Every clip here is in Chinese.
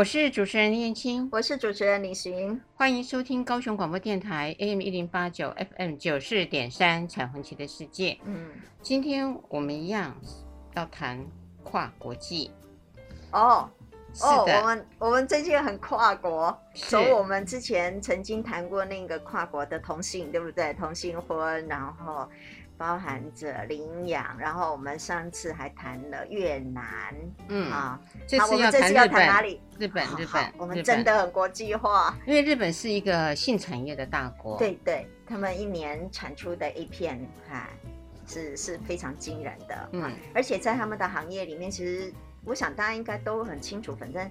我是主持人林燕青，我是主持人李寻，欢迎收听高雄广播电台 AM 一零八九 FM 九四点三彩虹旗的世界。嗯，今天我们一样要谈跨国际。哦，哦，我们我们最近很跨国，从我们之前曾经谈过那个跨国的同性，对不对？同性婚，然后。包含着领养，然后我们上次还谈了越南，嗯啊，好，我们这次要谈哪里？日本，日本，我们真的很国际化，因为日本是一个性产业的大国，对对，他们一年产出的 A 片哈是是非常惊人的，嗯，而且在他们的行业里面，其实我想大家应该都很清楚，反正。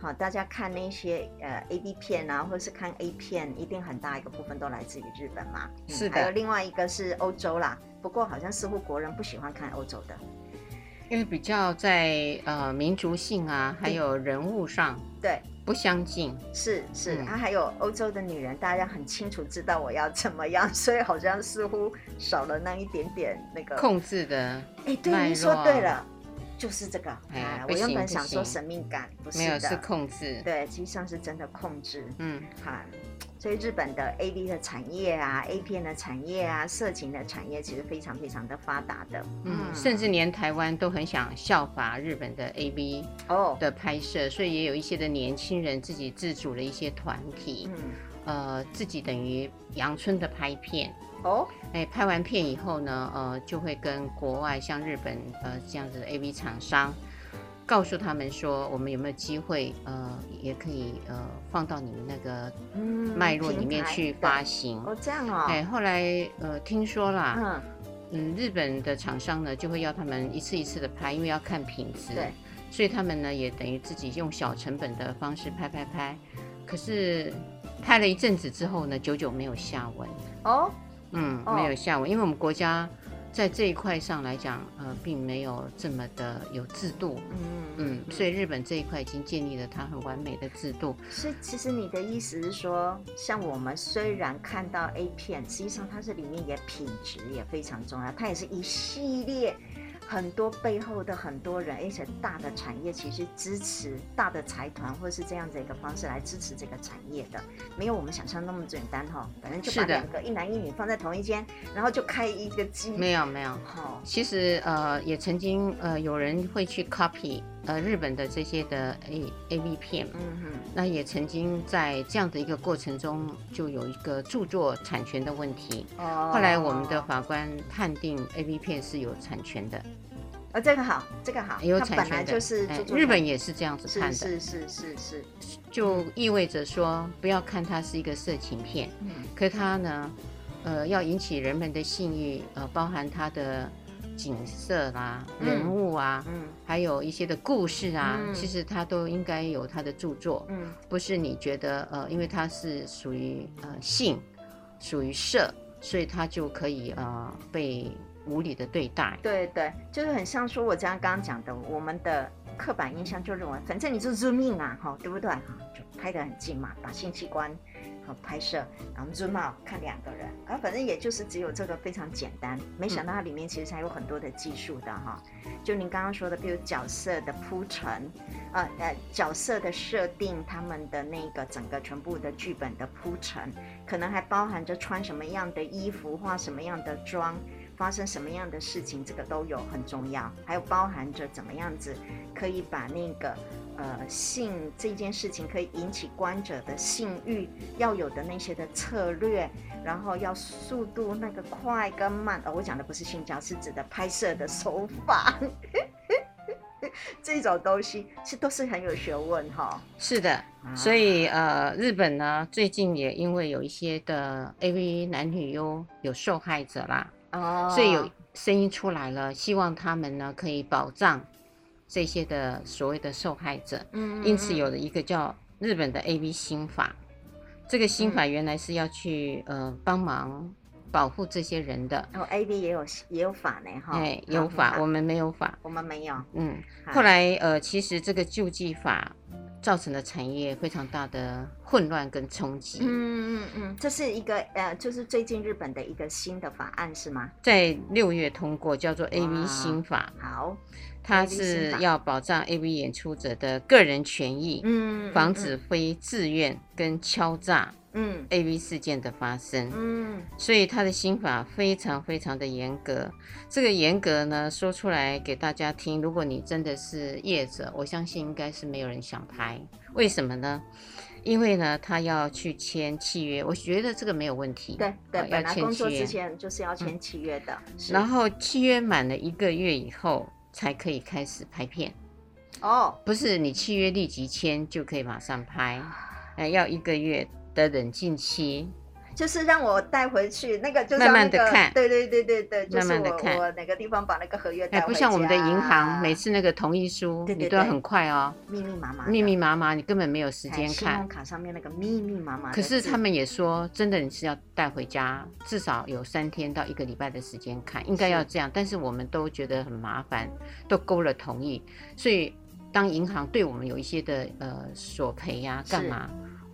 好，大家看那些呃 A B 片啊，或者是看 A 片，一定很大一个部分都来自于日本嘛。是的。还有另外一个是欧洲啦，不过好像似乎国人不喜欢看欧洲的，因为比较在呃民族性啊，还有人物上对。不相近。是是，啊、还有欧洲的女人，大家很清楚知道我要怎么样，所以好像似乎少了那一点点那个控制的。哎，对，你说对了。就是这个，哎，我原本想说神秘感，不是的，没有，是控制，对，实际上是真的控制，嗯，好，所以日本的 A V 的产业啊，A 片的产业啊，色情的产业其实非常非常的发达的，嗯，甚至连台湾都很想效法日本的 A V 哦。的拍摄，所以也有一些的年轻人自己自主了一些团体，嗯，呃，自己等于阳春的拍片。哦，哎，拍完片以后呢，呃，就会跟国外像日本呃这样子的 AV 厂商，告诉他们说，我们有没有机会，呃，也可以呃放到你们那个脉络里面去发行。哦，这样哦。哎，后来呃听说啦，嗯嗯，日本的厂商呢就会要他们一次一次的拍，因为要看品质。对。所以他们呢也等于自己用小成本的方式拍拍拍，可是拍了一阵子之后呢，久久没有下文。哦。嗯，没有下文，因为我们国家在这一块上来讲，呃，并没有这么的有制度。嗯嗯，所以日本这一块已经建立了它很完美的制度。所以，其实你的意思是说，像我们虽然看到 A 片，实际上它是里面也品质也非常重要，它也是一系列。很多背后的很多人，而且大的产业其实支持大的财团，或者是这样子一个方式来支持这个产业的，没有我们想象那么简单哈。反正就把两个一男一女放在同一间，然后就开一个机。没有没有，好，其实呃也曾经呃有人会去 copy 呃日本的这些的 A A V 片，嗯哼，那也曾经在这样的一个过程中就有一个著作产权的问题。哦。后来我们的法官判定 A V 片是有产权的。呃、哦，这个好，这个好，有产权的。本来就是日本也是这样子看的，是是是是。是，就意味着说，不要看它是一个色情片，嗯，可它呢，呃，要引起人们的性欲，呃，包含它的景色啦、嗯、人物啊，嗯，还有一些的故事啊，嗯、其实它都应该有它的著作，嗯，不是你觉得呃，因为它是属于呃性，属于色，所以它就可以呃被。无理的对待，对对，就是很像说，我这样刚刚讲的，我们的刻板印象就认为，反正你就是 zoom in 啊，哈，对不对？哈，就拍得很近嘛，把性器官好拍摄，然后 zoom out 看两个人，啊，反正也就是只有这个非常简单，没想到它里面其实还有很多的技术的哈。就您刚刚说的，比如角色的铺陈，呃呃，角色的设定，他们的那个整个全部的剧本的铺陈，可能还包含着穿什么样的衣服，化什么样的妆。发生什么样的事情，这个都有很重要，还有包含着怎么样子可以把那个呃性这件事情可以引起观者的性欲要有的那些的策略，然后要速度那个快跟慢，哦，我讲的不是性交，是指的拍摄的手法，这种东西是都是很有学问哈、哦。是的，所以呃，日本呢最近也因为有一些的 AV 男女优有受害者啦。哦，所以有声音出来了，希望他们呢可以保障这些的所谓的受害者。嗯，因此有了一个叫日本的 A B 新法，这个新法原来是要去、嗯、呃帮忙保护这些人的。哦，A B 也有也有法呢，哈。哎，有法，我们没有法。我们没有。嗯，后来呃，其实这个救济法造成了产业非常大的混乱跟冲击。嗯嗯嗯，这是一个呃，就是最近日本的一个新的法案是吗？在六月通过，叫做 A V 新法。好。它是要保障 AV 演出者的个人权益，嗯，防止非自愿跟敲诈，嗯，AV 事件的发生，嗯，所以它的新法非常非常的严格。这个严格呢，说出来给大家听，如果你真的是业者，我相信应该是没有人想拍。为什么呢？因为呢，他要去签契约，我觉得这个没有问题。对对，要签工作之前就是要签契约的。然后契约满了一个月以后。才可以开始拍片哦，oh. 不是你契约立即签就可以马上拍，哎，要一个月的冷静期。就是让我带回去那个，就是慢慢的看，对对对对对，慢慢的看，我哪个地方把那个合约带回家。不像我们的银行，每次那个同意书，你都要很快哦，密密麻麻，密密麻麻，你根本没有时间看。信用卡上面那个密密麻麻。可是他们也说，真的你是要带回家，至少有三天到一个礼拜的时间看，应该要这样。但是我们都觉得很麻烦，都勾了同意，所以当银行对我们有一些的呃索赔呀，干嘛？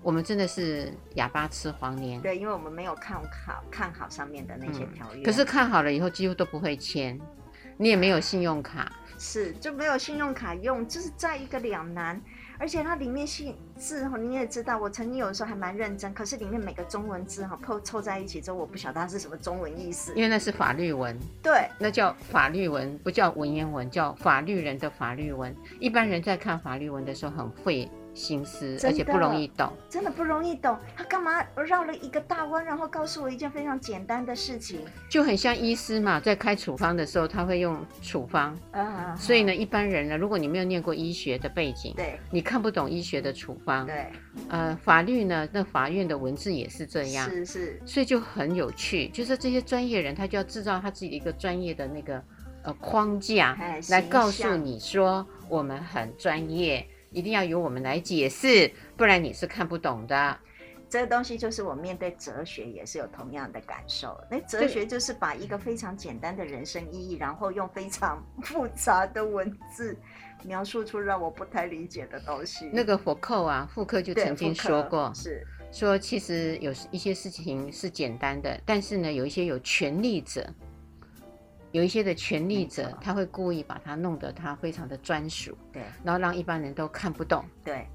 我们真的是哑巴吃黄连，对，因为我们没有看好看好上面的那些条约。可是看好了以后，几乎都不会签，你也没有信用卡，是就没有信用卡用，就是在一个两难。而且它里面信字哈，你也知道，我曾经有的时候还蛮认真，可是里面每个中文字哈凑凑在一起之后，我不晓得它是什么中文意思，因为那是法律文，对，那叫法律文，不叫文言文，叫法律人的法律文。一般人在看法律文的时候很会。心思，而且不容易懂，真的不容易懂。他干嘛绕了一个大弯，然后告诉我一件非常简单的事情？就很像医师嘛，在开处方的时候，他会用处方。啊，所以呢，一般人呢，如果你没有念过医学的背景，对，你看不懂医学的处方。对，呃，法律呢，那法院的文字也是这样。是是。所以就很有趣，就是这些专业人，他就要制造他自己的一个专业的那个呃框架，来告诉你说我们很专业。一定要由我们来解释，不然你是看不懂的。这个东西就是我面对哲学也是有同样的感受。那哲学就是把一个非常简单的人生意义，然后用非常复杂的文字描述出让我不太理解的东西。那个福柯啊，福柯就曾经说过，是说其实有一些事情是简单的，但是呢，有一些有权力者。有一些的权力者，他会故意把它弄得他非常的专属，对，然后让一般人都看不懂，对，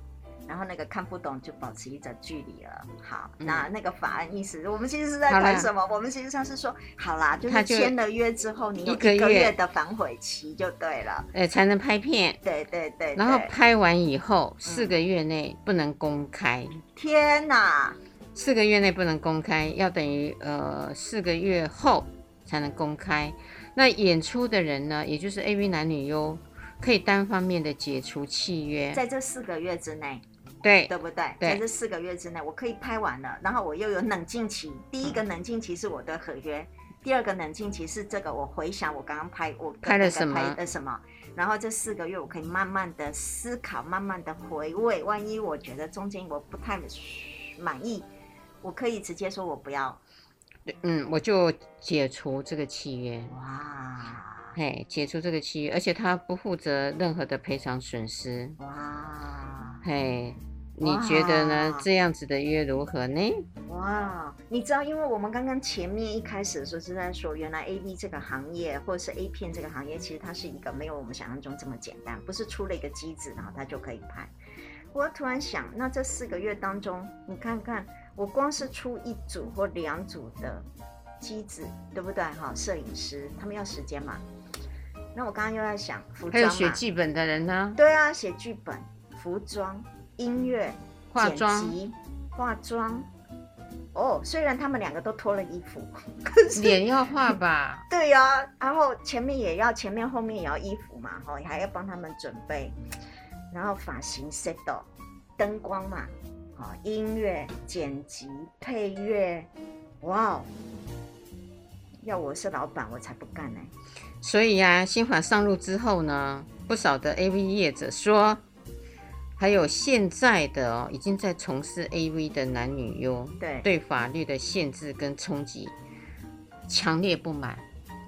然后那个看不懂就保持一个距离了。好，嗯、那那个法案意思，我们其实是在谈什么？我们其实上是说，好啦，就是签了约之后，你有一个月的反悔期就对了，哎，才能拍片，对对对，对，然后拍完以后四个月内不能公开。嗯、天哪，四个月内不能公开，要等于呃四个月后才能公开。那演出的人呢，也就是 AV 男女优，可以单方面的解除契约，在这四个月之内，对，对不对？对，在这四个月之内，我可以拍完了，然后我又有冷静期。第一个冷静期是我的合约，嗯、第二个冷静期是这个我回想我刚刚拍我拍了什么，拍了什么，然后这四个月我可以慢慢的思考，慢慢的回味。万一我觉得中间我不太满意，我可以直接说我不要。嗯，我就解除这个契约。哇，嘿，解除这个契约，而且他不负责任何的赔偿损失。哇，嘿，你觉得呢？这样子的约如何呢？哇，你知道，因为我们刚刚前面一开始的时候是在说，原来 A B 这个行业或者是 A 片这个行业，其实它是一个没有我们想象中这么简单，不是出了一个机子，然后它就可以拍。我突然想，那这四个月当中，你看看。我光是出一组或两组的机子，对不对？哈，摄影师他们要时间嘛。那我刚刚又在想，服装还有写剧本的人呢？对啊，写剧本、服装、音乐、化妆、剪辑、化妆。哦，虽然他们两个都脱了衣服，脸要画吧？对呀、啊，然后前面也要，前面后面也要衣服嘛，哈，还要帮他们准备，然后发型 set 灯光嘛。音乐剪辑配乐，哇哦！要我是老板，我才不干呢。所以呀、啊，新法上路之后呢，不少的 AV 业者说，还有现在的哦，已经在从事 AV 的男女优，对对法律的限制跟冲击强烈不满。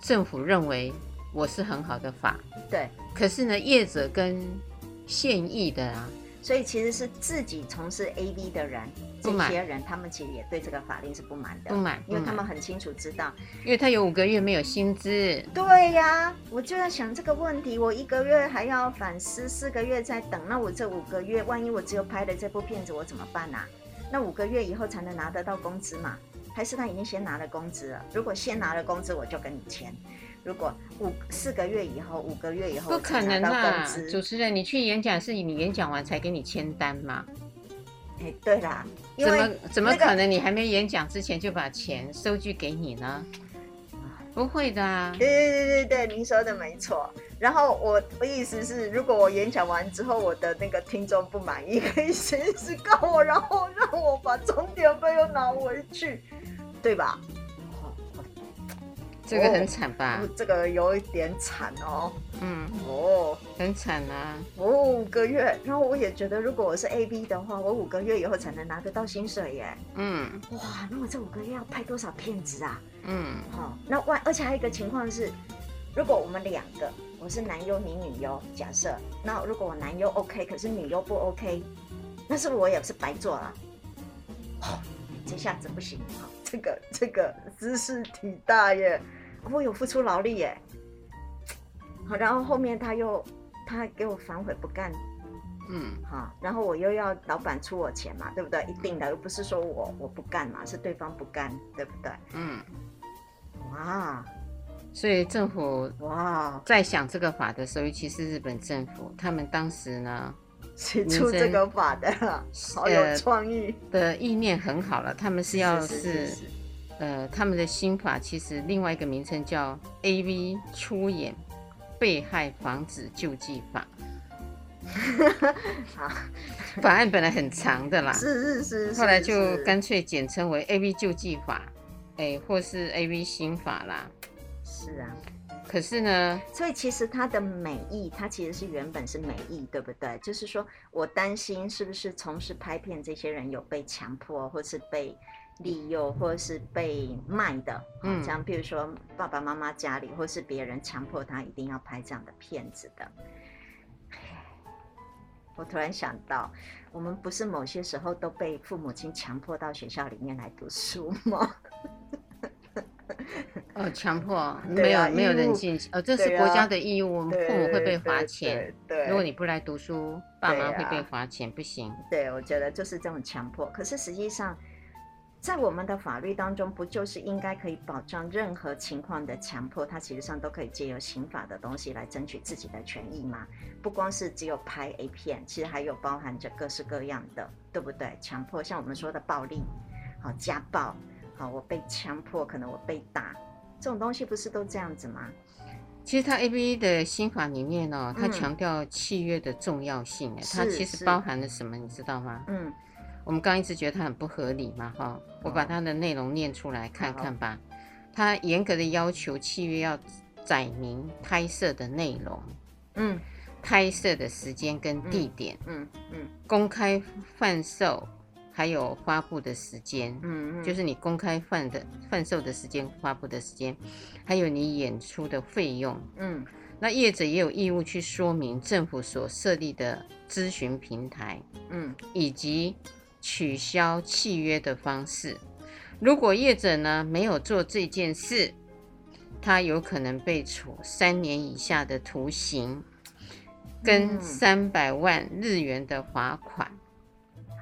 政府认为我是很好的法，对。可是呢，业者跟现役的啊。所以其实是自己从事 AV 的人，这些人他们其实也对这个法令是不满的，不满，因为他们很清楚知道，因为他有五个月没有薪资。对呀，我就在想这个问题，我一个月还要反思，四个月在等，那我这五个月，万一我只有拍了这部片子，我怎么办啊？那五个月以后才能拿得到工资嘛？还是他已经先拿了工资了？如果先拿了工资，我就跟你签。如果五四个月以后，五个月以后，不可能啊！主持人，你去演讲是你演讲完才给你签单吗？哎，对啦，怎么怎么可能？你还没演讲之前就把钱收据给你呢？不会的啊！对对对对对，您说的没错。然后我的意思是，如果我演讲完之后，我的那个听众不满意，可以随时告我，然后让我把钟点费又拿回去，对吧？这个很惨吧？哦、这个有一点惨哦。嗯，哦，很惨啊。我、哦、五个月，然后我也觉得，如果我是 A B 的话，我五个月以后才能拿得到薪水耶。嗯，哇，那我这五个月要拍多少片子啊？嗯，好、哦，那万，而且还有一个情况是，如果我们两个，我是男优，你女优，假设，那如果我男优 OK，可是女优不 OK，那是不是我也是白做了？哦，这下子不行啊。这个这个姿势挺大耶，我有付出劳力耶。好，然后后面他又他给我反悔不干，嗯，好，然后我又要老板出我钱嘛，对不对？一定的，又不是说我我不干嘛，是对方不干，对不对？嗯，哇，所以政府哇在想这个法的时候，尤其是日本政府，他们当时呢。写出这个法的，好有创意、呃、的意念很好了。他们是要是，是，是，是呃，他们的新法其实另外一个名称叫 AV 出演被害防止救济法。好，法案本来很长的啦，是是是，是，后来就干脆简称为 AV 救济法，哎，或是 AV 新法啦。是啊。可是呢，所以其实它的美意，它其实是原本是美意，对不对？就是说我担心是不是从事拍片这些人有被强迫，或是被利诱，或者是被卖的，嗯，像比如说爸爸妈妈家里，或是别人强迫他一定要拍这样的片子的。我突然想到，我们不是某些时候都被父母亲强迫到学校里面来读书吗？哦，强迫没有、啊、没有人进哦，这是国家的义务，啊、父母会被罚钱。对，对，对，如果你不来读书，爸妈会被罚钱，不行。对，我觉得就是这种强迫。可是实际上，在我们的法律当中，不就是应该可以保障任何情况的强迫，它其实上都可以借由刑法的东西来争取自己的权益吗？不光是只有拍 A 片，其实还有包含着各式各样的，对不对？强迫，像我们说的暴力，好，家暴，好，我被强迫，可能我被打。这种东西不是都这样子吗？其实它 A B 的新法里面呢、哦，它强调契约的重要性，哎、嗯，它其实包含了什么，你知道吗？嗯，我们刚刚一直觉得它很不合理嘛，哈、哦，我把它的内容念出来看看吧。它严格的要求契约要载明拍摄的内容，嗯，拍摄的时间跟地点，嗯嗯，嗯，公开贩售。还有发布的时间，嗯，嗯，就是你公开贩的贩售的时间、发布的时间，还有你演出的费用，嗯，那业者也有义务去说明政府所设立的咨询平台，嗯，以及取消契约的方式。如果业者呢没有做这件事，他有可能被处三年以下的徒刑，跟三百万日元的罚款。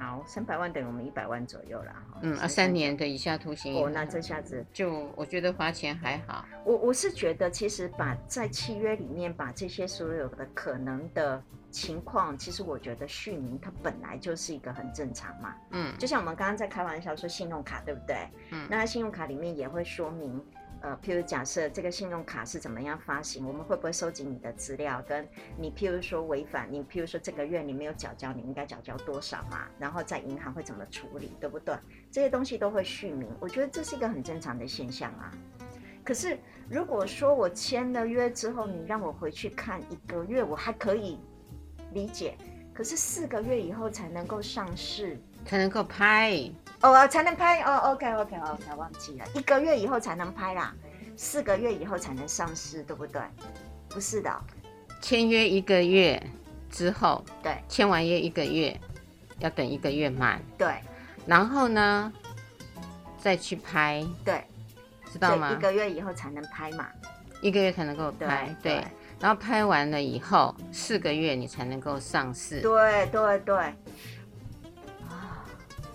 好，三百万等于我们一百万左右了。嗯啊，三年的以下徒刑。哦，那这下子就我觉得罚钱还好。我我是觉得，其实把在契约里面把这些所有的可能的情况，其实我觉得续名它本来就是一个很正常嘛。嗯，就像我们刚刚在开玩笑说信用卡，对不对？嗯，那信用卡里面也会说明。呃，譬如假设这个信用卡是怎么样发行，我们会不会收集你的资料？跟你譬如说违反，你譬如说这个月你没有缴交，你应该缴交多少嘛？然后在银行会怎么处理，对不对？这些东西都会续名，我觉得这是一个很正常的现象啊。可是如果说我签了约之后，你让我回去看一个月，我还可以理解。可是四个月以后才能够上市，才能够拍哦，才能拍哦。OK OK OK，忘记了，一个月以后才能拍啦，四个月以后才能上市，对不对？不是的，签约一个月之后，对，签完约一个月，要等一个月满，对，然后呢，再去拍，对，知道吗？一个月以后才能拍嘛，一个月才能够拍，对。对然后拍完了以后，四个月你才能够上市。对对对，啊，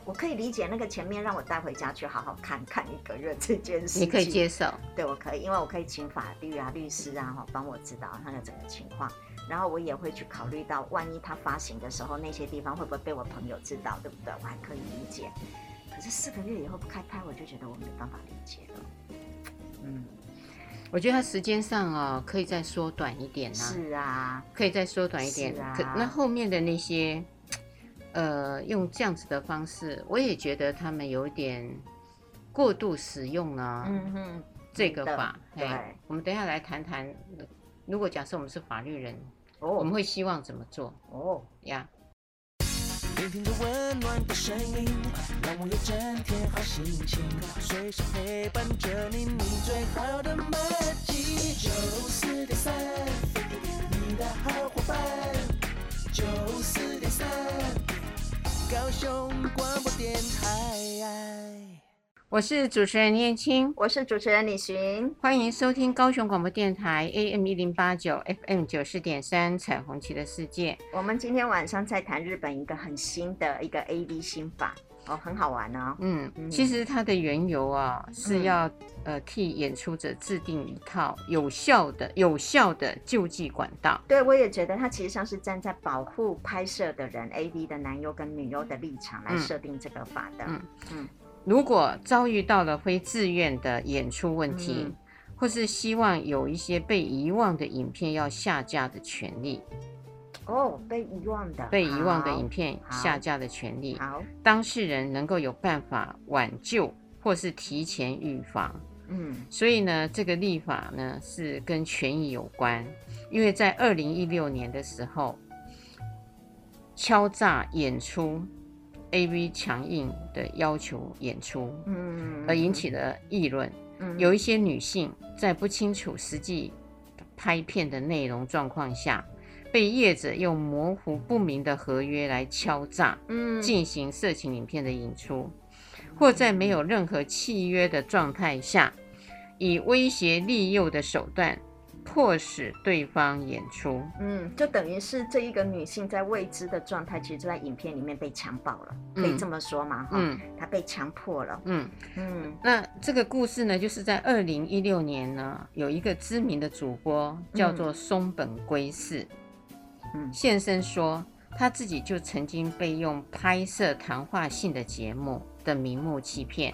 我可以理解那个前面让我带回家去好好看看一个月这件事。你可以接受？对，我可以，因为我可以请法律啊、律师啊，哈，帮我知道他的整个情况。然后我也会去考虑到，万一他发行的时候，那些地方会不会被我朋友知道，对不对？我还可以理解。可是四个月以后不开拍，我就觉得我没办法理解了。嗯。我觉得他时间上哦，可以再缩短一点呢。是啊，可以再缩短一点。啊、可那后面的那些，呃，用这样子的方式，我也觉得他们有点过度使用了。嗯哼，这个法，对。我们等一下来谈谈，如果假设我们是法律人，哦，我们会希望怎么做？哦，呀。聆听着温暖的声音，让我有整天好心情，随时陪伴着你，你最好的默契。九四点三，你的好伙伴。九四点三，高雄广播电台。我是主持人燕青，我是主持人李寻，欢迎收听高雄广播电台 AM 一零八九 FM 九四点三彩虹旗的世界。我们今天晚上在谈日本一个很新的一个 AV 新法哦，很好玩哦。嗯，其实它的缘由啊是要、嗯、呃替演出者制定一套有效的有效的救济管道。对，我也觉得它其实上是站在保护拍摄的人 AV 的男优跟女优的立场来设定这个法的。嗯嗯。嗯如果遭遇到了非自愿的演出问题，嗯、或是希望有一些被遗忘的影片要下架的权利，哦，被遗忘的，被遗忘的影片下架的权利，好，当事人能够有办法挽救或是提前预防。嗯，所以呢，这个立法呢是跟权益有关，因为在二零一六年的时候，敲诈演出。A.V. 强硬的要求演出，嗯，而引起了议论。嗯，有一些女性在不清楚实际拍片的内容状况下，被业者用模糊不明的合约来敲诈，嗯，进行色情影片的演出，或在没有任何契约的状态下，以威胁利诱的手段。迫使对方演出，嗯，就等于是这一个女性在未知的状态，其实就在影片里面被强暴了，嗯、可以这么说吗？嗯，她被强迫了。嗯嗯，那这个故事呢，就是在二零一六年呢，有一个知名的主播叫做松本圭四，嗯，现身说他自己就曾经被用拍摄谈话性的节目的名目欺骗。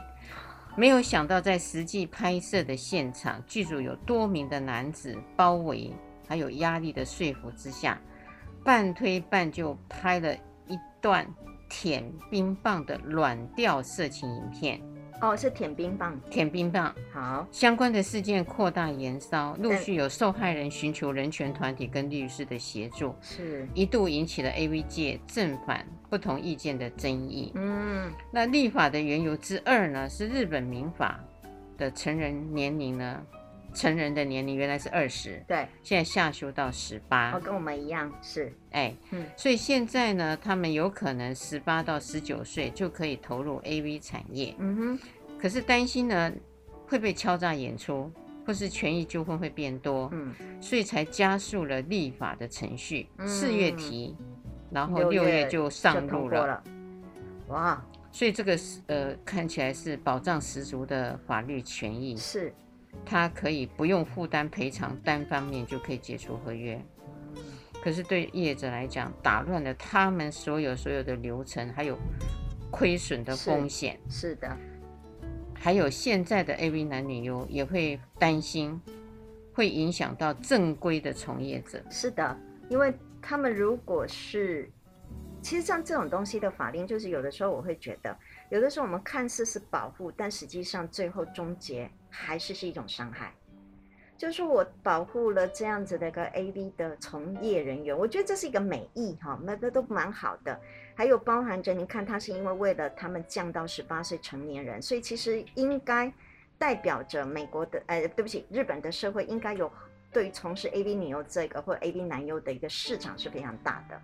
没有想到，在实际拍摄的现场，剧组有多名的男子包围，还有压力的说服之下，半推半就拍了一段舔冰棒的软调色情影片。哦，是舔冰棒，舔冰棒。好，相关的事件扩大延烧，陆续有受害人寻求人权团体跟律师的协助，是。一度引起了 AV 界正反不同意见的争议。嗯，那立法的缘由之二呢，是日本民法的成人年龄呢，成人的年龄原来是二十，对，现在下修到十八。哦，跟我们一样是，哎，嗯，所以现在呢，他们有可能十八到十九岁就可以投入 AV 产业。嗯哼。可是担心呢，会被敲诈演出，或是权益纠纷会变多，嗯，所以才加速了立法的程序。四、嗯、月提，然后六月就上路了，了。哇！所以这个是呃，看起来是保障十足的法律权益。是，他可以不用负担赔偿，单方面就可以解除合约。嗯、可是对业者来讲，打乱了他们所有所有的流程，还有亏损的风险。是，是的。还有现在的 AV 男女优也会担心，会影响到正规的从业者。是的，因为他们如果是，其实像这种东西的法令，就是有的时候我会觉得，有的时候我们看似是保护，但实际上最后终结还是是一种伤害。就是我保护了这样子的一个 AV 的从业人员，我觉得这是一个美意哈，那个都蛮好的。还有包含着，你看他是因为为了他们降到十八岁成年人，所以其实应该代表着美国的，呃，对不起，日本的社会应该有对于从事 AV 女优这个或 AV 男优的一个市场是非常大的。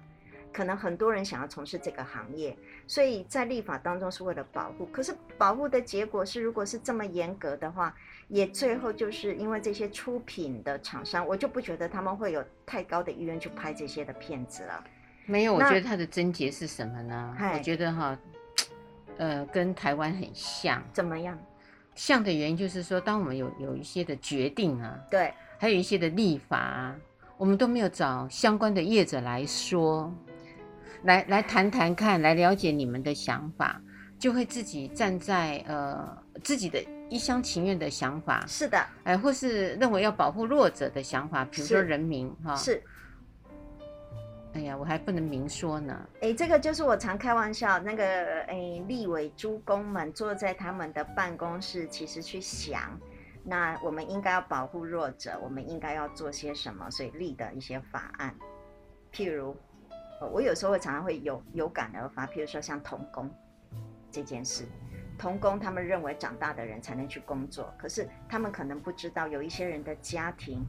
可能很多人想要从事这个行业，所以在立法当中是为了保护。可是保护的结果是，如果是这么严格的话，也最后就是因为这些出品的厂商，我就不觉得他们会有太高的意愿去拍这些的片子了。没有，我觉得它的症结是什么呢？我觉得哈，呃，跟台湾很像。怎么样？像的原因就是说，当我们有有一些的决定啊，对，还有一些的立法啊，我们都没有找相关的业者来说。来来谈谈看，来了解你们的想法，就会自己站在呃自己的一厢情愿的想法，是的，哎、呃，或是认为要保护弱者的想法，比如说人民哈，是，哎呀，我还不能明说呢，哎，这个就是我常开玩笑，那个哎立委诸公们坐在他们的办公室，其实去想，那我们应该要保护弱者，我们应该要做些什么，所以立的一些法案，譬如。我有时候会常常会有有感而发，譬如说像童工这件事，童工他们认为长大的人才能去工作，可是他们可能不知道，有一些人的家庭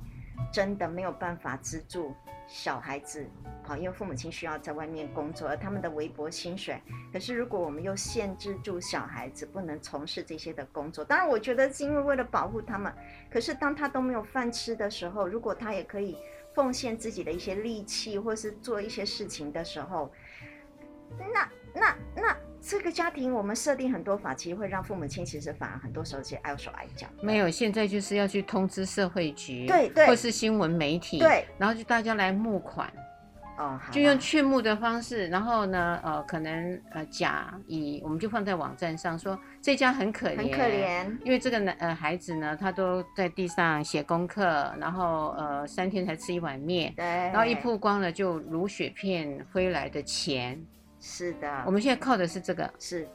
真的没有办法资助小孩子，好，因为父母亲需要在外面工作，而他们的微薄薪水。可是如果我们又限制住小孩子不能从事这些的工作，当然我觉得是因为为了保护他们，可是当他都没有饭吃的时候，如果他也可以。奉献自己的一些力气，或是做一些事情的时候，那那那这个家庭，我们设定很多法，其实会让父母亲其实反而很多时候其实碍手碍脚。没有，现在就是要去通知社会局，对对，或是新闻媒体，对，然后就大家来募款。哦，就用劝募的方式，然后呢，呃，可能呃甲乙，我们就放在网站上说这家很可怜，很可怜，因为这个男呃孩子呢，他都在地上写功课，然后呃三天才吃一碗面，对，然后一曝光了就如雪片飞来的钱，是的，我们现在靠的是这个，是，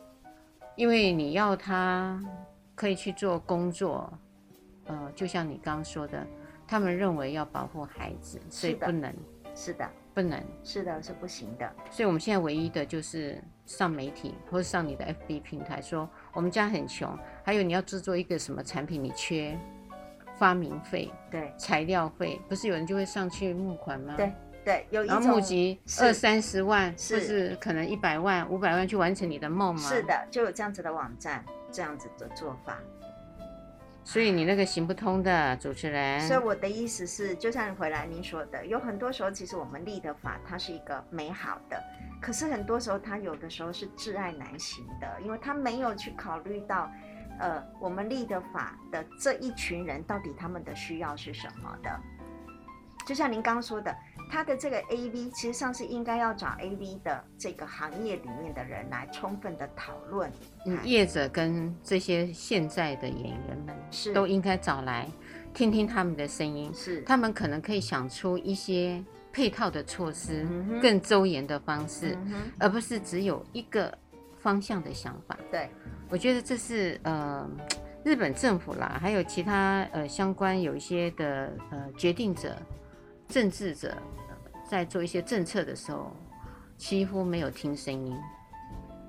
因为你要他可以去做工作，呃，就像你刚刚说的，他们认为要保护孩子，所以不能，是的。是的不能，是的，是不行的。所以我们现在唯一的就是上媒体或者上你的 FB 平台说我们家很穷，还有你要制作一个什么产品，你缺发明费，对，材料费，不是有人就会上去募款吗？对对，有一种募集二三十万，是，或是可能一百万、五百万去完成你的梦吗？是的，就有这样子的网站，这样子的做法。所以你那个行不通的主持人，所以我的意思是，就像回来您说的，有很多时候其实我们立的法它是一个美好的，可是很多时候它有的时候是挚爱难行的，因为他没有去考虑到，呃，我们立的法的这一群人到底他们的需要是什么的，就像您刚刚说的。他的这个 A V 其实上是应该要找 A V 的这个行业里面的人来充分的讨论，嗯，业者跟这些现在的演员们是都应该找来听听他们的声音，是他们可能可以想出一些配套的措施，嗯、更周延的方式，嗯，而不是只有一个方向的想法。对，我觉得这是呃日本政府啦，还有其他呃相关有一些的呃决定者。政治者在做一些政策的时候，几乎没有听声音，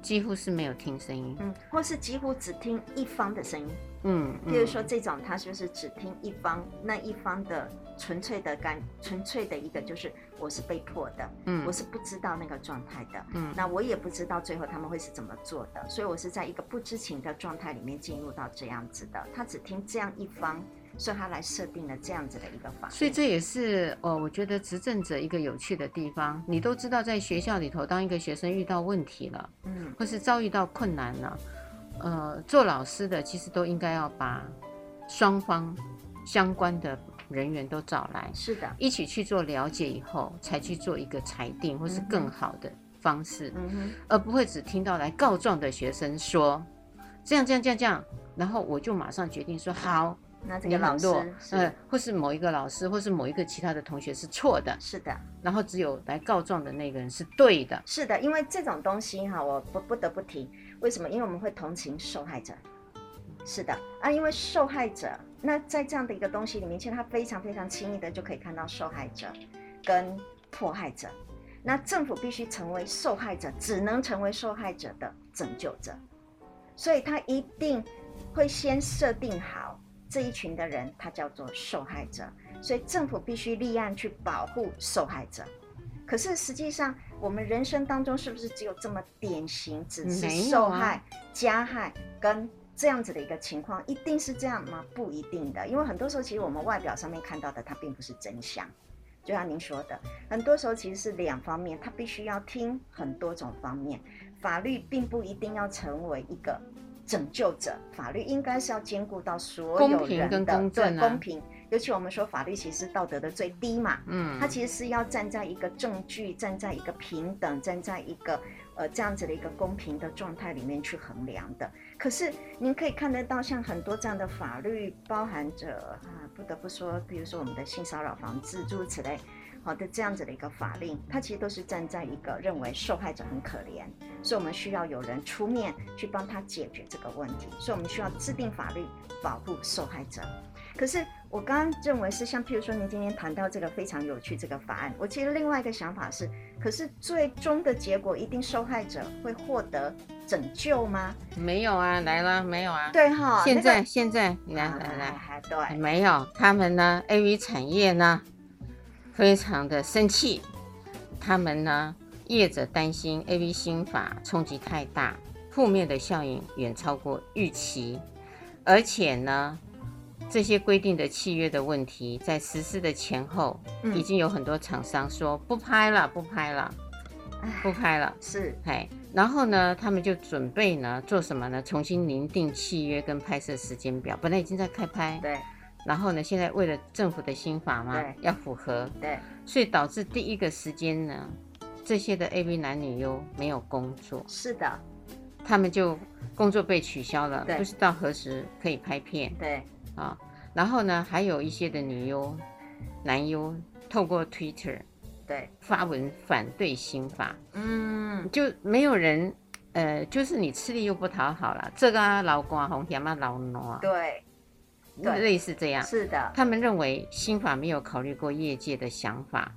几乎是没有听声音，嗯，或是几乎只听一方的声音，嗯，比如说这种，他就是只听一方，那一方的纯粹的感，纯粹的一个就是我是被迫的，嗯，我是不知道那个状态的，嗯，那我也不知道最后他们会是怎么做的，所以我是在一个不知情的状态里面进入到这样子的，他只听这样一方。所以他来设定了这样子的一个法，所以这也是哦，我觉得执政者一个有趣的地方。你都知道，在学校里头，当一个学生遇到问题了，嗯，或是遭遇到困难了，呃，做老师的其实都应该要把双方相关的人员都找来，是的，一起去做了解以后，才去做一个裁定，或是更好的方式，嗯哼，而不会只听到来告状的学生说这样这样这样这样，然后我就马上决定说好。那这个老师，呃，或是某一个老师，或是某一个其他的同学是错的，是的。然后只有来告状的那个人是对的，是的。因为这种东西哈，我不不得不提，为什么？因为我们会同情受害者，是的啊，因为受害者，那在这样的一个东西里面，其实他非常非常轻易的就可以看到受害者跟迫害者。那政府必须成为受害者，只能成为受害者的拯救者，所以他一定会先设定好这一群的人，他叫做受害者，所以政府必须立案去保护受害者。可是实际上，我们人生当中是不是只有这么典型，只是受害、啊、加害跟这样子的一个情况？一定是这样吗？不一定的，因为很多时候其实我们外表上面看到的，它并不是真相。就像您说的，很多时候其实是两方面，他必须要听很多种方面。法律并不一定要成为一个拯救者，法律应该是要兼顾到所有人的公平、啊、对公平。尤其我们说法律其实是道德的最低嘛，嗯，它其实是要站在一个证据、站在一个平等、站在一个呃这样子的一个公平的状态里面去衡量的。可是您可以看得到，像很多这样的法律，包含着啊，不得不说，比如说我们的性骚扰防治诸如此类，好的这样子的一个法令，它其实都是站在一个认为受害者很可怜，所以我们需要有人出面去帮他解决这个问题，所以我们需要制定法律保护受害者。可是我刚刚认为是像，譬如说您今天谈到这个非常有趣这个法案，我其实另外一个想法是，可是最终的结果一定受害者会获得拯救吗？没有啊，来了没有啊？对哈，现在、那个、现在来来来，对，没有，他们呢，AV 产业呢，非常的生气，他们呢，业者担心 AV 新法冲击太大，负面的效应远超过预期，而且呢。这些规定的契约的问题，在实施的前后，已经有很多厂商说不拍了，不拍了，不拍了。是，哎，然后呢，他们就准备呢做什么呢？重新拟定契约跟拍摄时间表。本来已经在开拍，对。然后呢，现在为了政府的新法嘛，要符合，对。所以导致第一个时间呢，这些的 AV 男女优没有工作。是的。他们就工作被取消了，不知道何时可以拍片。对。啊，然后呢，还有一些的女优、男优透过 Twitter 对发文反对新法，嗯，就没有人，呃，就是你吃力又不讨好了，这个啊老光红嫌嘛老挪，对，对，类似这样，是的，他们认为新法没有考虑过业界的想法。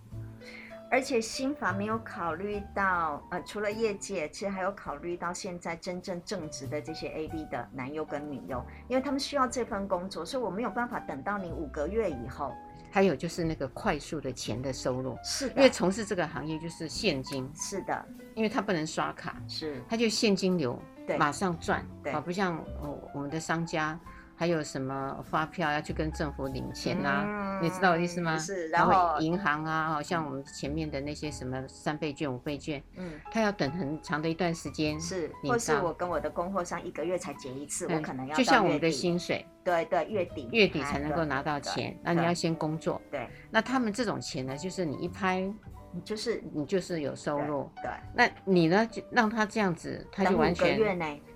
而且新法没有考虑到，呃，除了业界，其实还有考虑到现在真正正职的这些 AV 的男优跟女优，因为他们需要这份工作，所以我没有办法等到你五个月以后。还有就是那个快速的钱的收入，是的，因为从事这个行业就是现金，是的，因为他不能刷卡，是，他就现金流，对，马上赚，对，啊，不像哦我们的商家。还有什么发票要去跟政府领钱啊？嗯、你知道我意思吗？是，然后银行啊，好像我们前面的那些什么三倍券、五倍券，嗯，他要等很长的一段时间。是，或是我跟我的供货商一个月才结一次，我可能要就像我们的薪水，对对，月底月底才能够拿到钱，那你要先工作。对，那他们这种钱呢，就是你一拍。你就是你就是有收入，对，对，那你呢？就让他这样子，他就完全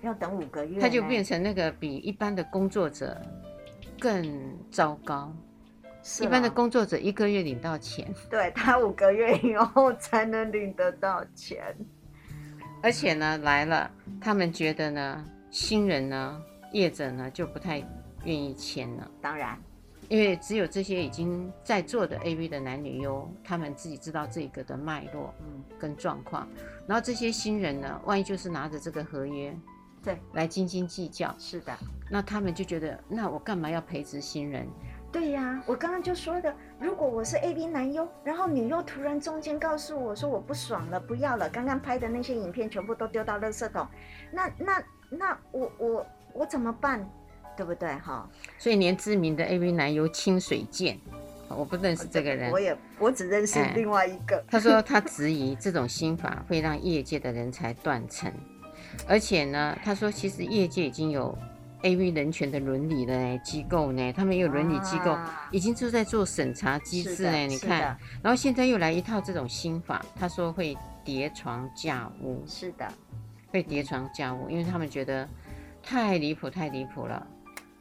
要等五个月，他就变成那个比一般的工作者更糟糕。一般的工作者一个月领到钱，对，他五个月以后才能领得到钱。而且呢，来了，他们觉得呢，新人呢，业者呢就不太愿意签了。当然。因为只有这些已经在做的 AV 的男女优，他们自己知道这个的脉络，嗯，跟状况。然后这些新人呢，万一就是拿着这个合约，对，来斤斤计较，是的，那他们就觉得，那我干嘛要培植新人？对呀，我刚刚就说的，如果我是 AV 男优，然后女优突然中间告诉我说我不爽了，不要了，刚刚拍的那些影片全部都丢到垃圾桶，那那那我我我怎么办？对不对哈？所以连知名的 AV 男优清水健，我不认识这个人，我也我只认识另外一个。哎、他说他 质疑这种心法会让业界的人才断层，而且呢，他说其实业界已经有 AV 人权的伦理的机构呢，他们有伦理机构、啊、已经就在做审查机制呢。你看，然后现在又来一套这种心法，他说会叠床架屋，是的，会叠床架屋，因为他们觉得太离谱，太离谱了。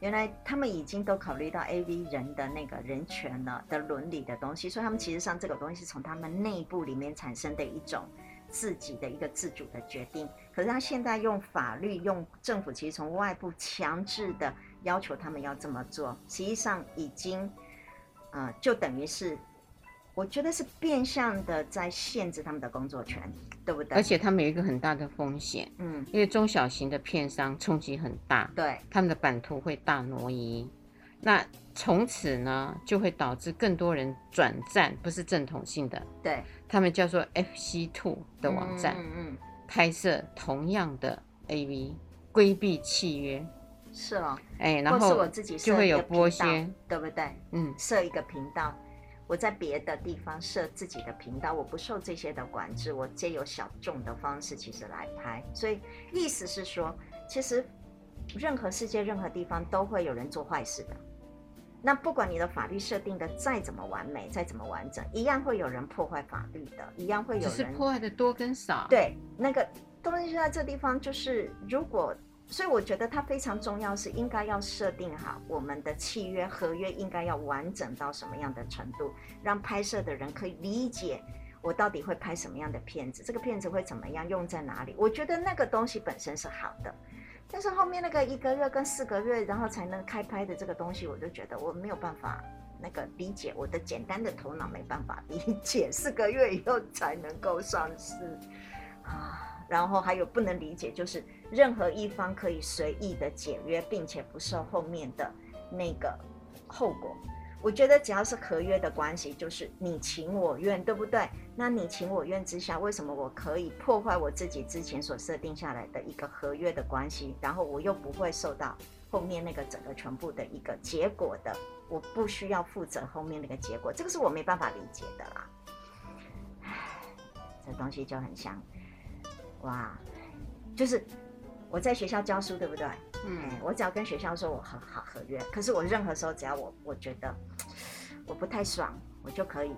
原来他们已经都考虑到 AV 人的那个人权了的伦理的东西，所以他们其实上这个东西是从他们内部里面产生的一种自己的一个自主的决定。可是他现在用法律，用政府其实从外部强制的要求他们要这么做，实际上已经，呃，就等于是。我觉得是变相的在限制他们的工作权，对不对？而且他们有一个很大的风险，嗯，因为中小型的片商冲击很大，对，他们的版图会大挪移，那从此呢就会导致更多人转战不是正统性的，对，他们叫做 FC Two 的网站，嗯嗯，拍摄同样的 AV，规避契约，是哦，哎，然后就会有剥削，对不对？嗯，设一个频道。我在别的地方设自己的频道，我不受这些的管制，我借由小众的方式其实来拍，所以意思是说，其实任何世界任何地方都会有人做坏事的。那不管你的法律设定的再怎么完美，再怎么完整，一样会有人破坏法律的，一样会有人。只是破坏的多跟少。对，那个东西就在这地方，就是如果。所以我觉得它非常重要，是应该要设定好我们的契约合约应该要完整到什么样的程度，让拍摄的人可以理解我到底会拍什么样的片子，这个片子会怎么样用在哪里。我觉得那个东西本身是好的，但是后面那个一个月跟四个月然后才能开拍的这个东西，我就觉得我没有办法那个理解，我的简单的头脑没办法理解，四个月以后才能够上市啊。然后还有不能理解，就是任何一方可以随意的解约，并且不受后面的那个后果。我觉得只要是合约的关系，就是你情我愿，对不对？那你情我愿之下，为什么我可以破坏我自己之前所设定下来的一个合约的关系？然后我又不会受到后面那个整个全部的一个结果的，我不需要负责后面那个结果，这个是我没办法理解的啦。唉，这东西就很像。哇，就是我在学校教书，对不对？嗯，我只要跟学校说我很好合约，可是我任何时候只要我我觉得我不太爽，我就可以。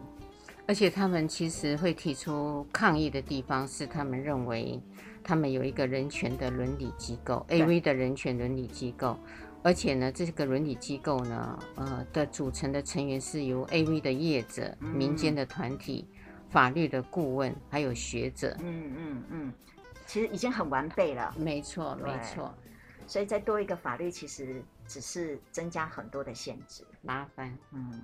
而且他们其实会提出抗议的地方是，他们认为他们有一个人权的伦理机构，AV 的人权伦理机构，而且呢，这个伦理机构呢，呃的组成的成员是由 AV 的业者、嗯、民间的团体、法律的顾问，还有学者。嗯嗯嗯。嗯其实已经很完备了，没错，没错。所以再多一个法律，其实只是增加很多的限制，麻烦。嗯。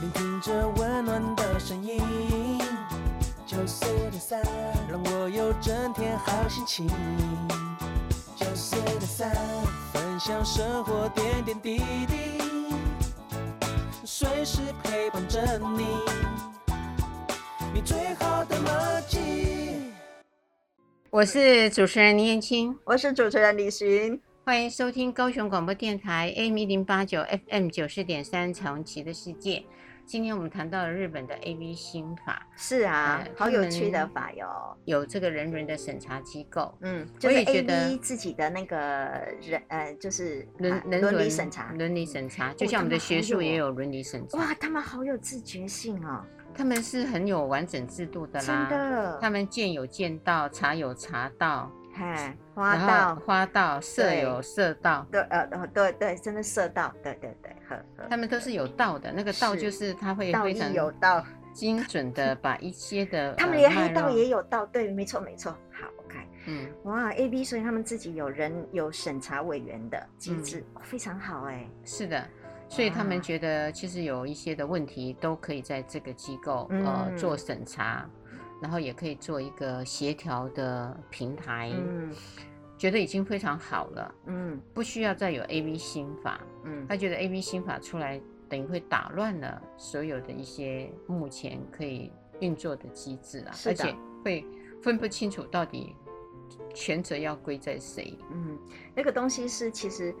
聆听着温暖的声音，九四点三，让我有整天好心情。九四点三，分享生活点点滴滴，随时陪伴着你，你最好的默契。我是主持人林燕青，我是主持人李寻，欢迎收听高雄广播电台 AM 一零八九 FM 九四点三彩虹旗的世界。今天我们谈到了日本的 AV 新法，是啊，呃、好有趣的法哟。有这个人人的审查机构，嗯，就是 AV 自己的那个人，呃，就是伦伦理审查，伦理审查，就像我们的学术也有伦理审查。哇，他们好有自觉性哦。他们是很有完整制度的啦，真的。他们见有见到，查有查到，嗨，花道花道，色有色道，对呃对对，真的色道，对对对，呵呵。他们都是有道的，那个道就是他会非常有道，精准的把一些的。他们连黑道也有道，对，没错没错。好，OK，嗯，哇，A B，所以他们自己有人有审查委员的机制，非常好哎。是的。所以他们觉得，其实有一些的问题都可以在这个机构呃做审查，然后也可以做一个协调的平台，嗯，觉得已经非常好了，嗯，不需要再有 AV 新法，嗯，他觉得 AV 新法出来等于会打乱了所有的一些目前可以运作的机制啊，而且会分不清楚到底权责要归在谁，嗯，那个东西是其实。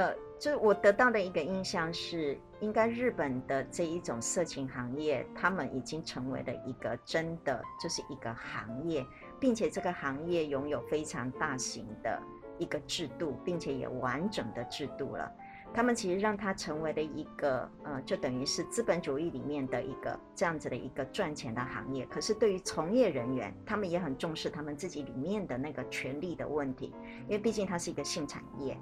呃，就是我得到的一个印象是，应该日本的这一种色情行业，他们已经成为了一个真的就是一个行业，并且这个行业拥有非常大型的一个制度，并且也完整的制度了。他们其实让它成为了一个呃，就等于是资本主义里面的一个这样子的一个赚钱的行业。可是对于从业人员，他们也很重视他们自己里面的那个权利的问题，因为毕竟它是一个性产业。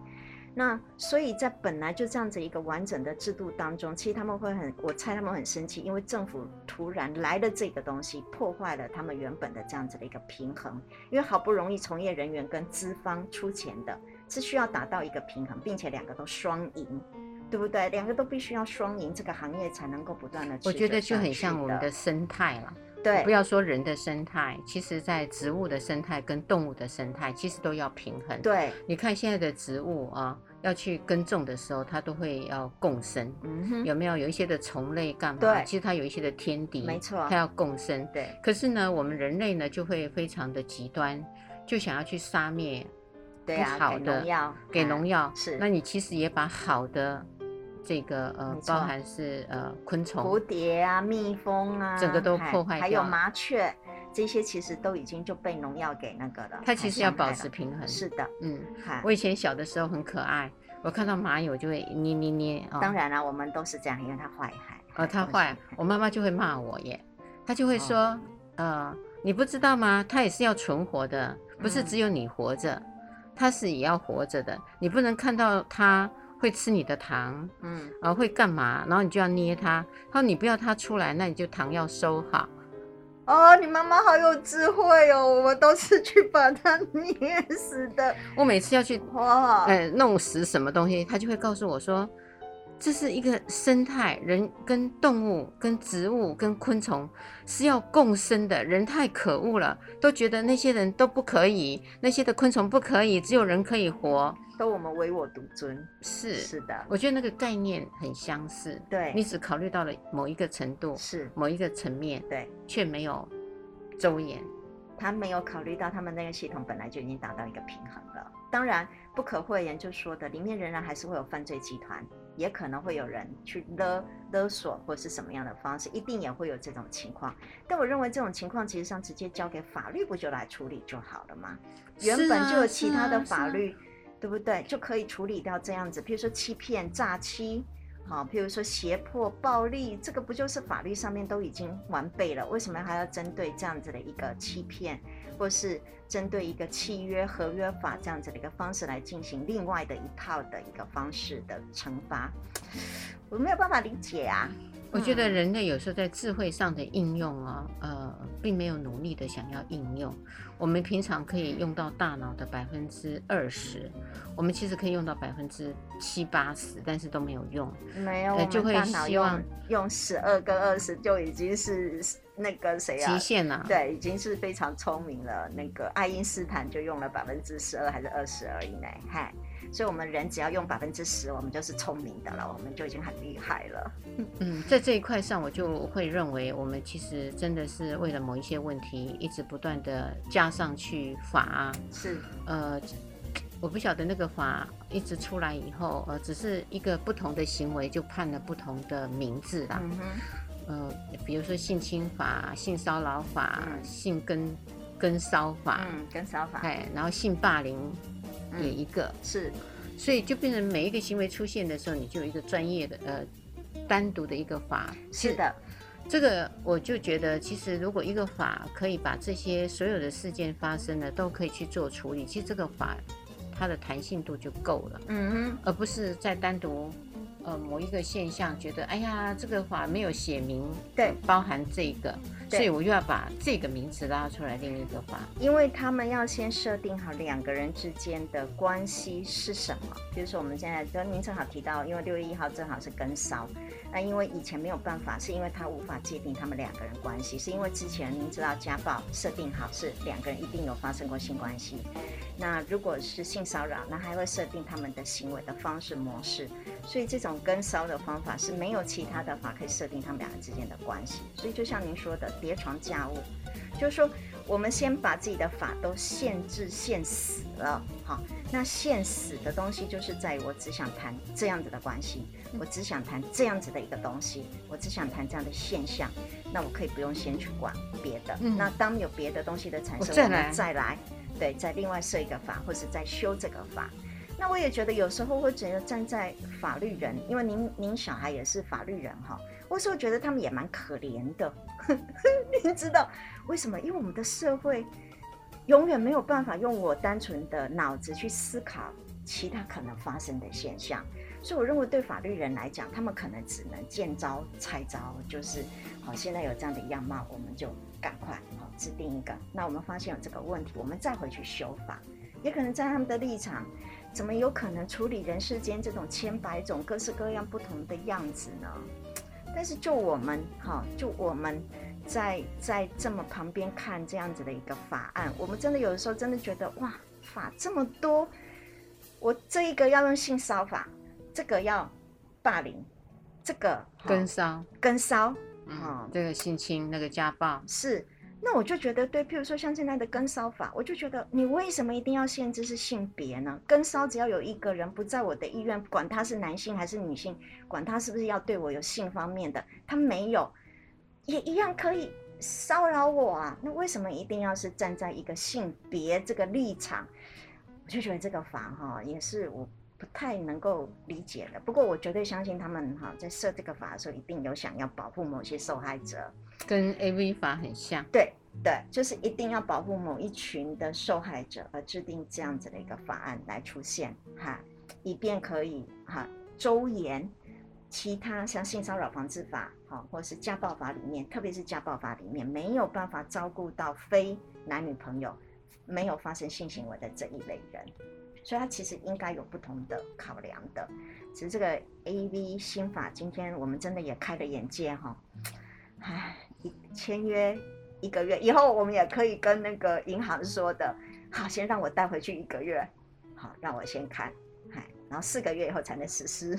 那所以在本来就这样子一个完整的制度当中，其实他们会很，我猜他们很生气，因为政府突然来了这个东西，破坏了他们原本的这样子的一个平衡。因为好不容易从业人员跟资方出钱的，是需要达到一个平衡，并且两个都双赢，对不对？两个都必须要双赢，这个行业才能够不断的。我觉得就很像我们的生态了。对，不要说人的生态，其实在植物的生态跟动物的生态，其实都要平衡。对，你看现在的植物啊，要去耕种的时候，它都会要共生。嗯哼，有没有有一些的虫类干嘛？对，其实它有一些的天敌，没错，它要共生。对，可是呢，我们人类呢就会非常的极端，就想要去杀灭不好的，给农药，给农药。是，那你其实也把好的。这个呃，包含是呃昆虫，蝴蝶啊、蜜蜂啊，整个都破坏掉，还有麻雀，这些其实都已经就被农药给那个了。它其实要保持平衡。是的，嗯，我以前小的时候很可爱，我看到蚂蚁我就会捏捏捏。当然了，我们都是这样，因为它坏害。哦，它坏，我妈妈就会骂我耶，她就会说，呃，你不知道吗？它也是要存活的，不是只有你活着，它是也要活着的，你不能看到它。会吃你的糖，嗯，然后会干嘛？然后你就要捏它。他说你不要它出来，那你就糖要收好。哦，你妈妈好有智慧哦！我们都是去把它捏死的。我每次要去哇，呃，弄死什么东西，他就会告诉我说。这是一个生态，人跟动物、跟植物、跟昆虫是要共生的。人太可恶了，都觉得那些人都不可以，那些的昆虫不可以，只有人可以活，都我们唯我独尊。是是的，我觉得那个概念很相似。对，你只考虑到了某一个程度，是某一个层面，对，却没有周延。他没有考虑到他们那个系统本来就已经达到一个平衡了。当然，不可讳言就说的，里面仍然还是会有犯罪集团。也可能会有人去勒勒索，或是什么样的方式，一定也会有这种情况。但我认为这种情况其实上直接交给法律不就来处理就好了吗？原本就有其他的法律，对不对？就可以处理掉这样子，比如说欺骗、诈欺，好，譬如说胁迫、暴力，这个不就是法律上面都已经完备了？为什么还要针对这样子的一个欺骗？或是针对一个契约合约法这样子的一个方式来进行另外的一套的一个方式的惩罚，我没有办法理解啊。我觉得人类有时候在智慧上的应用啊，呃，并没有努力的想要应用。我们平常可以用到大脑的百分之二十，我们其实可以用到百分之七八十，但是都没有用。没有，就会希望用十二跟二十就已经是那个谁啊？极限了。对，已经是非常聪明了。那个爱因斯坦就用了百分之十二还是二十而已呢？嗨。所以，我们人只要用百分之十，我们就是聪明的了，我们就已经很厉害了。嗯，在这一块上，我就会认为，我们其实真的是为了某一些问题，一直不断的加上去法。是，呃，我不晓得那个法一直出来以后，呃，只是一个不同的行为就判了不同的名字啦。嗯哼。呃，比如说性侵法、性骚扰法、嗯、性跟跟骚法，嗯，跟骚法，哎，然后性霸凌。也一个、嗯、是，所以就变成每一个行为出现的时候，你就有一个专业的呃单独的一个法。是的，这个我就觉得，其实如果一个法可以把这些所有的事件发生的都可以去做处理，其实这个法它的弹性度就够了。嗯哼，而不是再单独。呃，某一个现象，觉得哎呀，这个法没有写明，对，包含这个，所以我又要把这个名词拉出来，另一个法，因为他们要先设定好两个人之间的关系是什么。比如说，我们现在跟您正好提到，因为六月一号正好是跟烧，那因为以前没有办法，是因为他无法界定他们两个人关系，是因为之前您知道家暴设定好是两个人一定有发生过性关系。那如果是性骚扰，那还会设定他们的行为的方式模式，所以这种跟骚的方法是没有其他的法可以设定他们两个之间的关系。所以就像您说的叠床架屋，就是说我们先把自己的法都限制限死了，好，那限死的东西就是在于我只想谈这样子的关系，我只想谈这样子的一个东西，我只想谈这样的现象，那我可以不用先去管别的。嗯、那当有别的东西的产生，我们再来。对，再另外设一个法，或是再修这个法。那我也觉得有时候会觉得站在法律人，因为您您小孩也是法律人哈，我有时候觉得他们也蛮可怜的。您知道为什么？因为我们的社会永远没有办法用我单纯的脑子去思考其他可能发生的现象。所以我认为，对法律人来讲，他们可能只能见招拆招，就是好，现在有这样的样貌，我们就赶快制定一个。那我们发现有这个问题，我们再回去修法。也可能在他们的立场，怎么有可能处理人世间这种千百种各式各样不同的样子呢？但是就我们哈，就我们在在这么旁边看这样子的一个法案，我们真的有的时候真的觉得哇，法这么多，我这一个要用性骚法。这个要霸凌，这个跟骚，跟骚，嗯，这个性侵，那个家暴是。那我就觉得，对，譬如说像现在的跟骚法，我就觉得你为什么一定要限制是性别呢？跟骚只要有一个人不在我的意愿，管他是男性还是女性，管他是不是要对我有性方面的，他没有，也一样可以骚扰我啊。那为什么一定要是站在一个性别这个立场？我就觉得这个法哈也是我。不太能够理解的，不过我绝对相信他们哈，在设这个法的时候，一定有想要保护某些受害者，跟 AV 法很像。对对，就是一定要保护某一群的受害者而制定这样子的一个法案来出现哈，以便可以哈周延其他像性骚扰防治法哈，或是家暴法里面，特别是家暴法里面没有办法照顾到非男女朋友没有发生性行为的这一类人。所以它其实应该有不同的考量的，其实这个 AV 新法，今天我们真的也开了眼界哈。唉，签约一个月以后，我们也可以跟那个银行说的，好，先让我带回去一个月，好，让我先看，哎，然后四个月以后才能实施。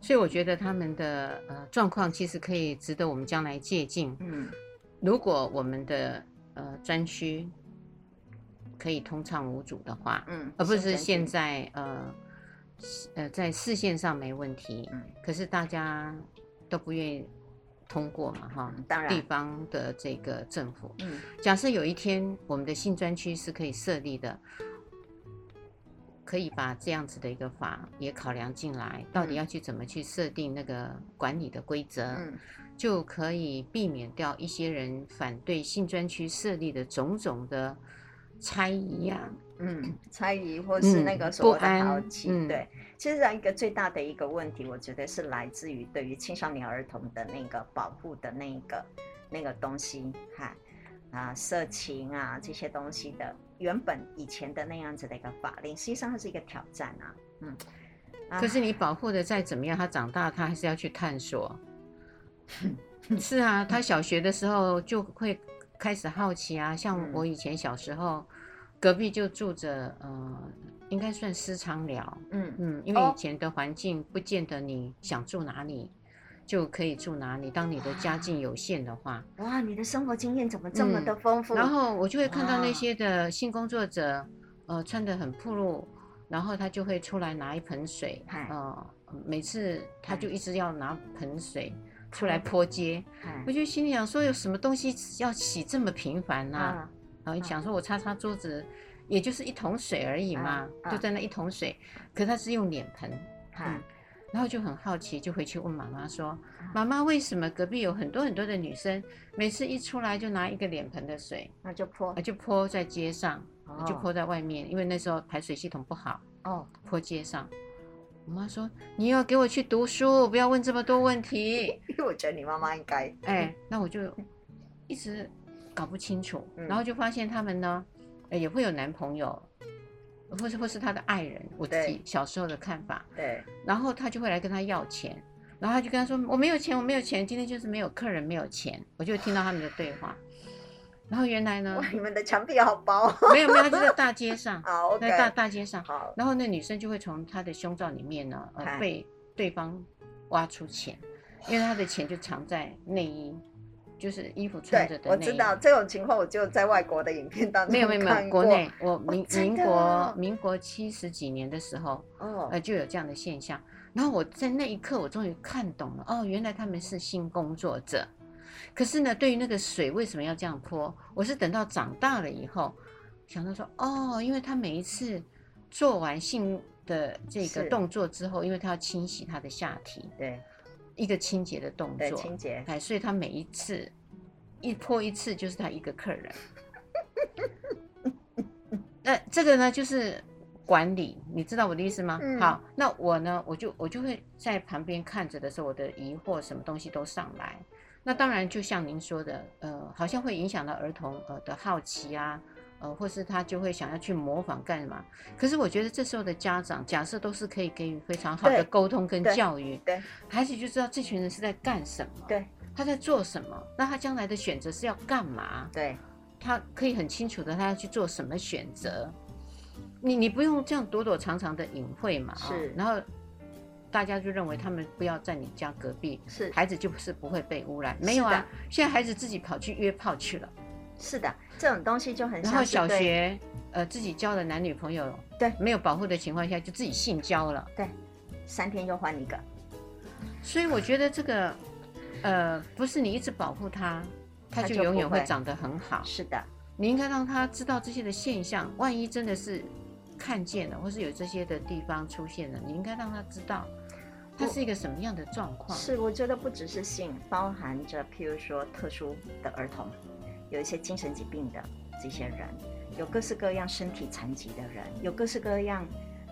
所以我觉得他们的呃状况其实可以值得我们将来借鉴。嗯，如果我们的呃专区。可以通畅无阻的话，嗯，而不是现在呃呃在视线上没问题，嗯，可是大家都不愿意通过嘛，哈，当然，地方的这个政府，嗯，假设有一天我们的性专区是可以设立的，可以把这样子的一个法也考量进来，到底要去怎么去设定那个管理的规则，嗯，就可以避免掉一些人反对性专区设立的种种的。猜疑呀，嗯，猜疑或是那个所谓的好奇，嗯、对，其实一个最大的一个问题，我觉得是来自于对于青少年儿童的那个保护的那个那个东西，哈啊，色情啊这些东西的原本以前的那样子的一个法令，实际上它是一个挑战啊，嗯，可是你。保护的再怎么样，他长大他还是要去探索，是啊，他小学的时候就会。开始好奇啊，像我以前小时候，嗯、隔壁就住着，呃，应该算私藏寮，嗯嗯，因为以前的环境不见得你想住哪里就可以住哪里，当你的家境有限的话，哇，你的生活经验怎么这么的丰富？嗯、然后我就会看到那些的性工作者，呃，穿得很暴露，然后他就会出来拿一盆水，呃，每次他就一直要拿盆水。出来泼街，嗯、我就心里想说，有什么东西要洗这么频繁呢、然后想说，我擦擦桌子，也就是一桶水而已嘛，嗯、就在那一桶水，可是他是用脸盆，嗯，嗯然后就很好奇，就回去问妈妈说：“妈妈，为什么隔壁有很多很多的女生，每次一出来就拿一个脸盆的水，那就泼，就泼在街上，哦、就泼在外面，因为那时候排水系统不好，哦，泼街上。”我妈说：“你要给我去读书，不要问这么多问题。”因为我觉得你妈妈应该……哎，那我就一直搞不清楚，嗯、然后就发现他们呢，也会有男朋友，或是或是他的爱人。我自己小时候的看法。对。然后他就会来跟他要钱，然后他就跟他说：“我没有钱，我没有钱，今天就是没有客人，没有钱。”我就听到他们的对话。然后原来呢？哇，你们的墙壁好薄。没有没有，他就在大街上。好，在大大街上。好。然后那女生就会从她的胸罩里面呢，呃，被对方挖出钱，因为她的钱就藏在内衣，就是衣服穿着的。我知道这种情况，我就在外国的影片当中没有没有没有，国内我民民国民国七十几年的时候，哦，呃，就有这样的现象。然后我在那一刻，我终于看懂了，哦，原来他们是性工作者。可是呢，对于那个水为什么要这样泼？我是等到长大了以后，想到说，哦，因为他每一次做完性的这个动作之后，因为他要清洗他的下体，对，一个清洁的动作，清洁，哎，所以他每一次一泼一次就是他一个客人。那这个呢，就是管理，你知道我的意思吗？嗯、好，那我呢，我就我就会在旁边看着的时候，我的疑惑什么东西都上来。那当然，就像您说的，呃，好像会影响到儿童呃的好奇啊，呃，或是他就会想要去模仿干嘛。可是我觉得这时候的家长，假设都是可以给予非常好的沟通跟教育，对，对孩子就知道这群人是在干什么，对，他在做什么，那他将来的选择是要干嘛？对，他可以很清楚的，他要去做什么选择。你你不用这样躲躲藏藏的隐晦嘛，是，哦，然后。大家就认为他们不要在你家隔壁，是孩子就是不会被污染。没有啊，现在孩子自己跑去约炮去了。是的，这种东西就很像。然后小学，呃，自己交的男女朋友，对，没有保护的情况下就自己性交了。对，三天又换一个。所以我觉得这个，呃，不是你一直保护他，他就永远会长得很好。是的，你应该让他知道这些的现象，万一真的是看见了，或是有这些的地方出现了，你应该让他知道。它是一个什么样的状况？是，我觉得不只是性，包含着譬如说特殊的儿童，有一些精神疾病的这些人，有各式各样身体残疾的人，有各式各样。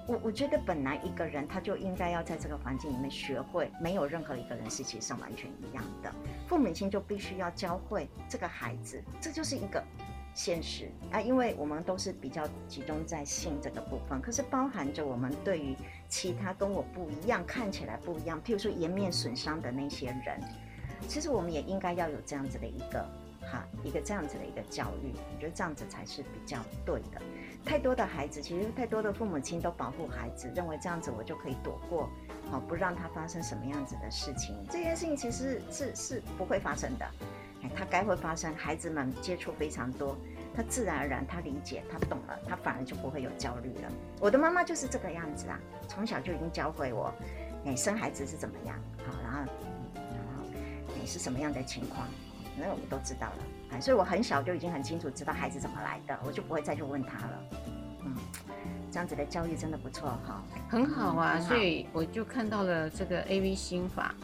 我我觉得本来一个人他就应该要在这个环境里面学会，没有任何一个人是其实上完全一样的。父母亲就必须要教会这个孩子，这就是一个。现实啊，因为我们都是比较集中在性这个部分，可是包含着我们对于其他跟我不一样、看起来不一样，譬如说颜面损伤的那些人，其实我们也应该要有这样子的一个哈，一个这样子的一个教育，我觉得这样子才是比较对的。太多的孩子，其实太多的父母亲都保护孩子，认为这样子我就可以躲过，好不让他发生什么样子的事情。这件事情其实是是，不会发生的。他该会发生，孩子们接触非常多，他自然而然他理解，他懂了，他反而就不会有焦虑了。我的妈妈就是这个样子啊，从小就已经教会我，哎，生孩子是怎么样，好，然后，然后你是什么样的情况，那我们都知道了，哎，所以我很小就已经很清楚知道孩子怎么来的，我就不会再去问他了。嗯，这样子的教育真的不错哈，很好啊，所以我就看到了这个 AV 心法。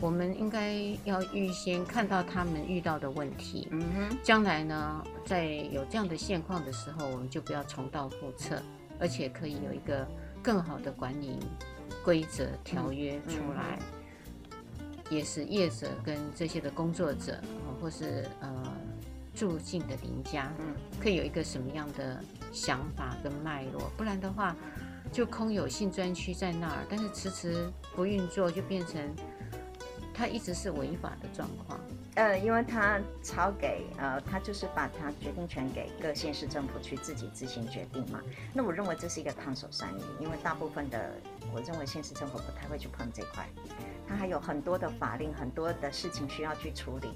我们应该要预先看到他们遇到的问题，嗯哼，将来呢，在有这样的现况的时候，我们就不要重蹈覆辙，而且可以有一个更好的管理规则条约出来，嗯。嗯、也是业者跟这些的工作者，或是呃住进的邻家，嗯，可以有一个什么样的想法跟脉络，不然的话，就空有性专区在那儿，但是迟迟不运作，就变成。它一直是违法的状况，呃，因为他抄给，呃，他就是把他决定权给各县市政府去自己自行决定嘛。那我认为这是一个烫手山芋，因为大部分的，我认为县市政府不太会去碰这块，他还有很多的法令，很多的事情需要去处理，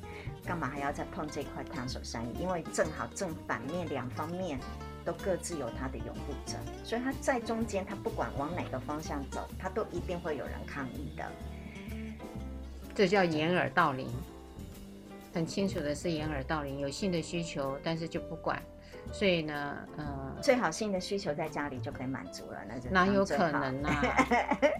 干嘛还要再碰这块烫手山芋？因为正好正反面两方面都各自有他的拥护者，所以他在中间，他不管往哪个方向走，他都一定会有人抗议的。这叫掩耳盗铃，很清楚的是掩耳盗铃，有性的需求，但是就不管，所以呢，呃，最好性的需求在家里就可以满足了，那就哪 有可能呢、啊？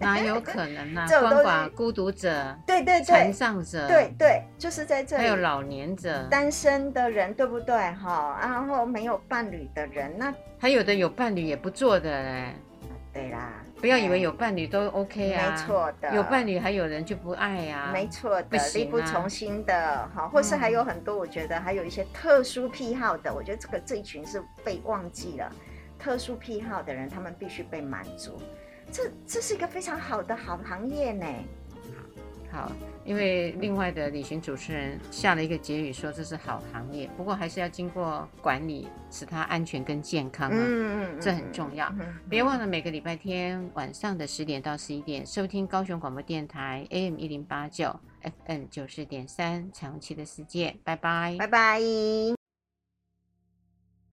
哪有可能呢、啊？鳏寡孤独者，对对对，残障者，对对，就是在这里，还有老年者，单身的人，对不对？哈，然后没有伴侣的人，那还有的有伴侣也不做的嘞，对啦。不要以为有伴侣都 OK 啊，没错的。有伴侣还有人就不爱呀、啊，没错的，不、啊、力不从心的，好，或是还有很多，我觉得还有一些特殊癖好的，嗯、我觉得这个这一群是被忘记了。特殊癖好的人，他们必须被满足，这这是一个非常好的好行业呢。好，因为另外的旅行主持人下了一个结语说，这是好行业，不过还是要经过管理，使它安全跟健康啊，嗯，这很重要。别忘了每个礼拜天晚上的十点到十一点收听高雄广播电台 AM 一零八九 FM 九十点三彩虹旗的世界，拜拜，拜拜。